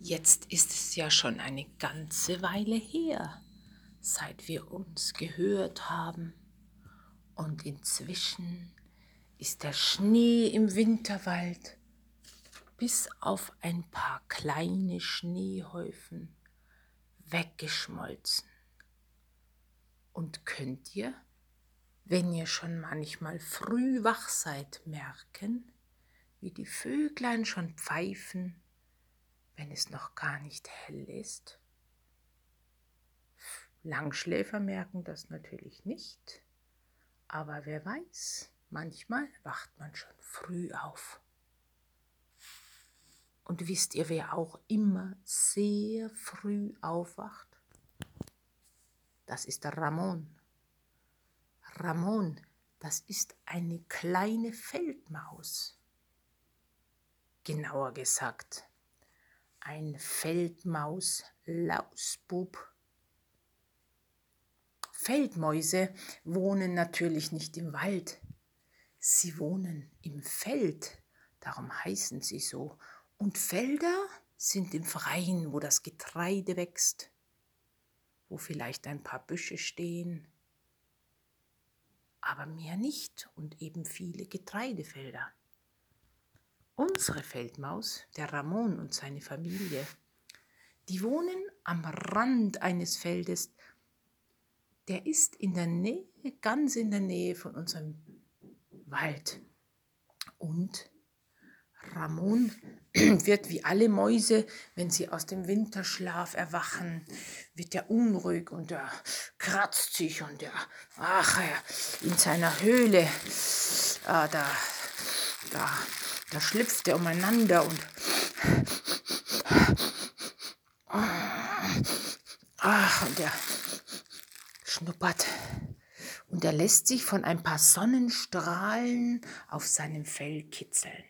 Jetzt ist es ja schon eine ganze Weile her, seit wir uns gehört haben. Und inzwischen ist der Schnee im Winterwald bis auf ein paar kleine Schneehäufen weggeschmolzen. Und könnt ihr wenn ihr schon manchmal früh wach seid, merken, wie die Vöglein schon pfeifen, wenn es noch gar nicht hell ist? Langschläfer merken das natürlich nicht, aber wer weiß, manchmal wacht man schon früh auf. Und wisst ihr, wer auch immer sehr früh aufwacht? Das ist der Ramon. Ramon, das ist eine kleine Feldmaus. Genauer gesagt, ein Feldmaus-Lausbub. Feldmäuse wohnen natürlich nicht im Wald, sie wohnen im Feld, darum heißen sie so. Und Felder sind im Freien, wo das Getreide wächst, wo vielleicht ein paar Büsche stehen aber mehr nicht und eben viele Getreidefelder. Unsere Feldmaus, der Ramon und seine Familie, die wohnen am Rand eines Feldes. Der ist in der Nähe, ganz in der Nähe von unserem Wald. Und Ramon wird wie alle Mäuse, wenn sie aus dem Winterschlaf erwachen, wird er unruhig und er kratzt sich und er, ach, er in seiner Höhle, ah, da, da, da schlüpft er umeinander und ach, und er schnuppert und er lässt sich von ein paar Sonnenstrahlen auf seinem Fell kitzeln.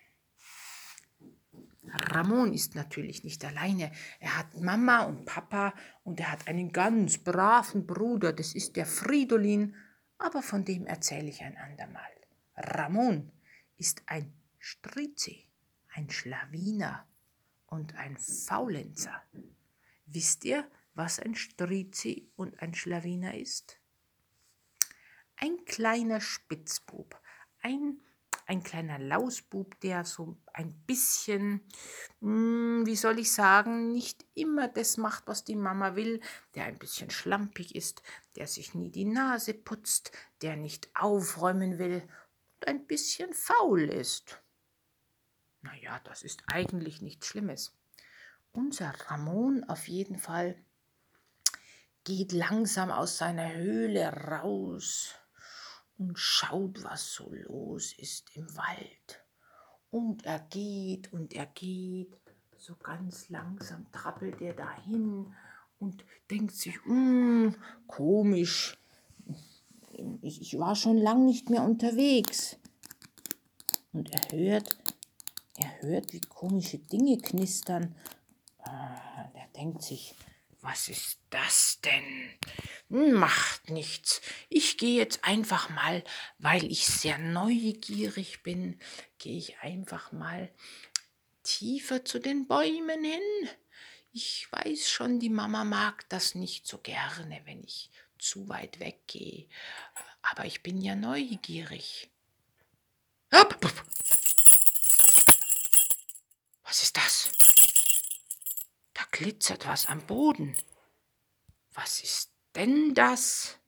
Ramon ist natürlich nicht alleine. Er hat Mama und Papa und er hat einen ganz braven Bruder, das ist der Fridolin, aber von dem erzähle ich ein andermal. Ramon ist ein Strizi, ein Schlawiner und ein Faulenzer. Wisst ihr, was ein Strizi und ein Schlawiner ist? Ein kleiner Spitzbub, ein ein kleiner Lausbub, der so ein bisschen, hm, wie soll ich sagen, nicht immer das macht, was die Mama will, der ein bisschen schlampig ist, der sich nie die Nase putzt, der nicht aufräumen will und ein bisschen faul ist. Naja, das ist eigentlich nichts Schlimmes. Unser Ramon auf jeden Fall geht langsam aus seiner Höhle raus und schaut, was so los ist im Wald. Und er geht und er geht, so ganz langsam trappelt er dahin und denkt sich, hm, komisch, ich, ich war schon lang nicht mehr unterwegs. Und er hört, er hört, wie komische Dinge knistern. Ah, er denkt sich, was ist das denn? Macht nichts. Ich gehe jetzt einfach mal, weil ich sehr neugierig bin, gehe ich einfach mal tiefer zu den Bäumen hin. Ich weiß schon, die Mama mag das nicht so gerne, wenn ich zu weit weggehe. Aber ich bin ja neugierig. Was glitzert was am Boden. Was ist denn das?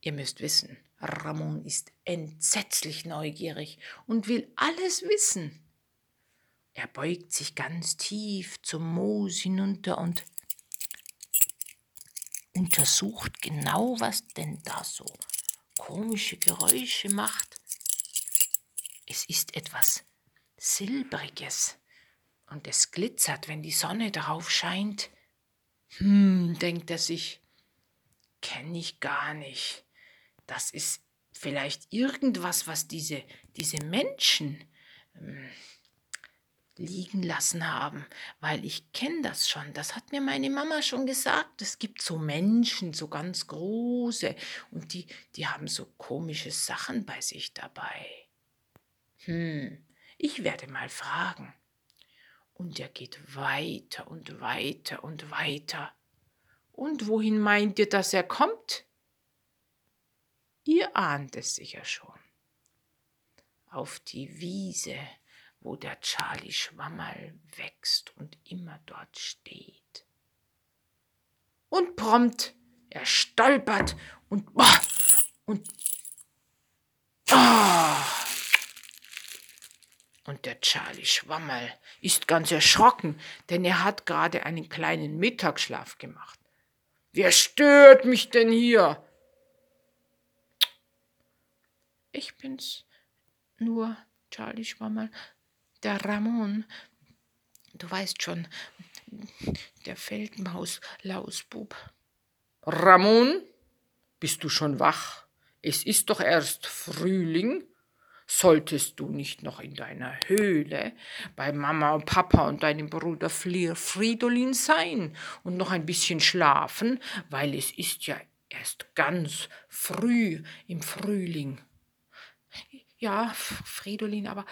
Ihr müsst wissen, Ramon ist entsetzlich neugierig und will alles wissen. Er beugt sich ganz tief zum Moos hinunter und untersucht genau, was denn da so komische Geräusche macht. Es ist etwas Silbriges und es glitzert, wenn die Sonne darauf scheint. Hm, denkt er sich, kenne ich gar nicht. Das ist vielleicht irgendwas, was diese, diese Menschen ähm, liegen lassen haben, weil ich kenne das schon. Das hat mir meine Mama schon gesagt. Es gibt so Menschen, so ganz große, und die, die haben so komische Sachen bei sich dabei. Hm, ich werde mal fragen. Und er geht weiter und weiter und weiter. Und wohin meint ihr, dass er kommt? Ihr ahnt es sicher schon. Auf die Wiese, wo der Charlie Schwammerl wächst und immer dort steht. Und prompt, er stolpert und und oh, und der Charlie Schwammerl ist ganz erschrocken, denn er hat gerade einen kleinen Mittagsschlaf gemacht. Wer stört mich denn hier? Ich bin's nur, Charlie Schwammerl, der Ramon. Du weißt schon, der Feldmaus-Lausbub. Ramon, bist du schon wach? Es ist doch erst Frühling. Solltest du nicht noch in deiner Höhle bei Mama und Papa und deinem Bruder Fridolin sein und noch ein bisschen schlafen, weil es ist ja erst ganz früh im Frühling. Ja, Fridolin, aber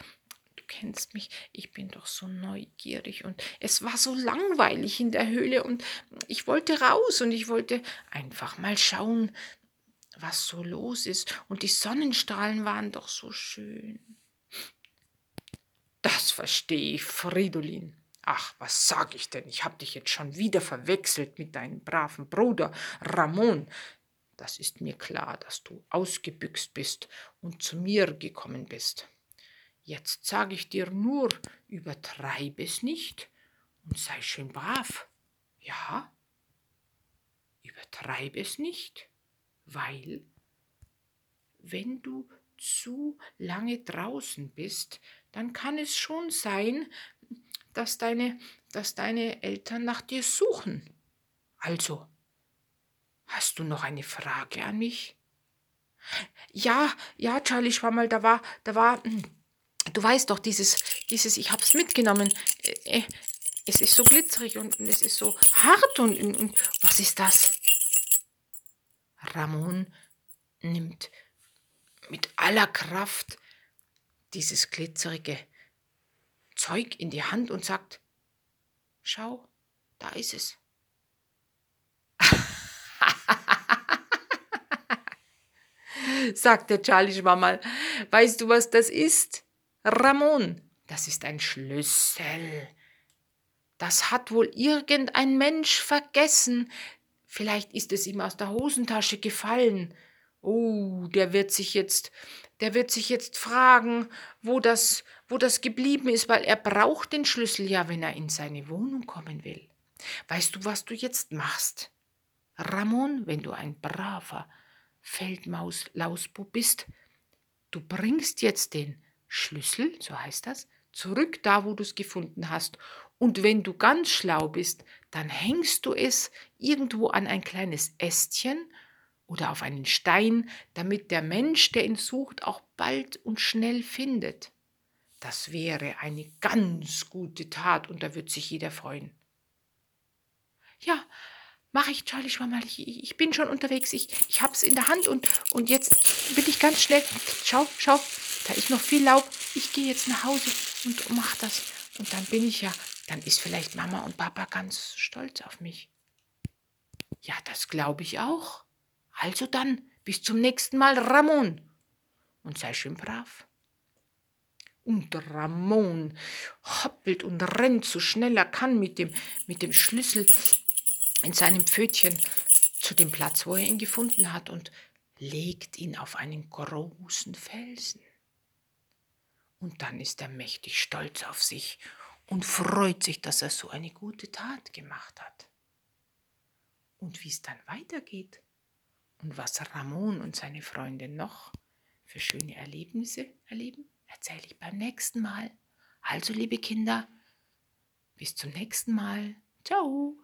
du kennst mich, ich bin doch so neugierig und es war so langweilig in der Höhle und ich wollte raus und ich wollte einfach mal schauen, was so los ist. Und die Sonnenstrahlen waren doch so schön. Das verstehe ich, Fridolin. Ach, was sag ich denn? Ich hab dich jetzt schon wieder verwechselt mit deinem braven Bruder Ramon. Das ist mir klar, dass du ausgebüxt bist und zu mir gekommen bist. Jetzt sage ich dir nur, übertreibe es nicht und sei schön brav. Ja? Übertreibe es nicht weil wenn du zu lange draußen bist, dann kann es schon sein, dass deine, dass deine Eltern nach dir suchen. Also, hast du noch eine Frage an mich? Ja, ja, Charlie Schwammerl, da war, da war, hm, du weißt doch, dieses, dieses, ich hab's mitgenommen. Äh, äh, es ist so glitzerig und, es ist so hart und, und was ist das? Ramon nimmt mit aller Kraft dieses glitzerige Zeug in die Hand und sagt, schau, da ist es. sagte Charlie Schwammerl. Weißt du, was das ist? Ramon, das ist ein Schlüssel. Das hat wohl irgendein Mensch vergessen, Vielleicht ist es ihm aus der Hosentasche gefallen. Oh, der wird sich jetzt, der wird sich jetzt fragen, wo das, wo das geblieben ist, weil er braucht den Schlüssel ja, wenn er in seine Wohnung kommen will. Weißt du, was du jetzt machst? Ramon, wenn du ein braver Feldmaus-Lausbub bist, du bringst jetzt den Schlüssel, so heißt das, zurück da, wo du es gefunden hast. Und wenn du ganz schlau bist, dann hängst du es irgendwo an ein kleines Ästchen oder auf einen Stein, damit der Mensch, der ihn sucht, auch bald und schnell findet. Das wäre eine ganz gute Tat und da wird sich jeder freuen. Ja, mach ich, Charlie Schwammerl. Ich, ich bin schon unterwegs. Ich, ich hab's in der Hand und, und jetzt will ich ganz schnell. Schau, schau, da ist noch viel Laub. Ich gehe jetzt nach Hause und mach das. Und dann bin ich ja dann ist vielleicht Mama und Papa ganz stolz auf mich. Ja, das glaube ich auch. Also dann, bis zum nächsten Mal, Ramon. Und sei schön brav. Und Ramon hoppelt und rennt so schnell er kann mit dem, mit dem Schlüssel in seinem Pfötchen zu dem Platz, wo er ihn gefunden hat und legt ihn auf einen großen Felsen. Und dann ist er mächtig stolz auf sich und freut sich, dass er so eine gute Tat gemacht hat. Und wie es dann weitergeht und was Ramon und seine Freunde noch für schöne Erlebnisse erleben, erzähle ich beim nächsten Mal. Also, liebe Kinder, bis zum nächsten Mal. Ciao.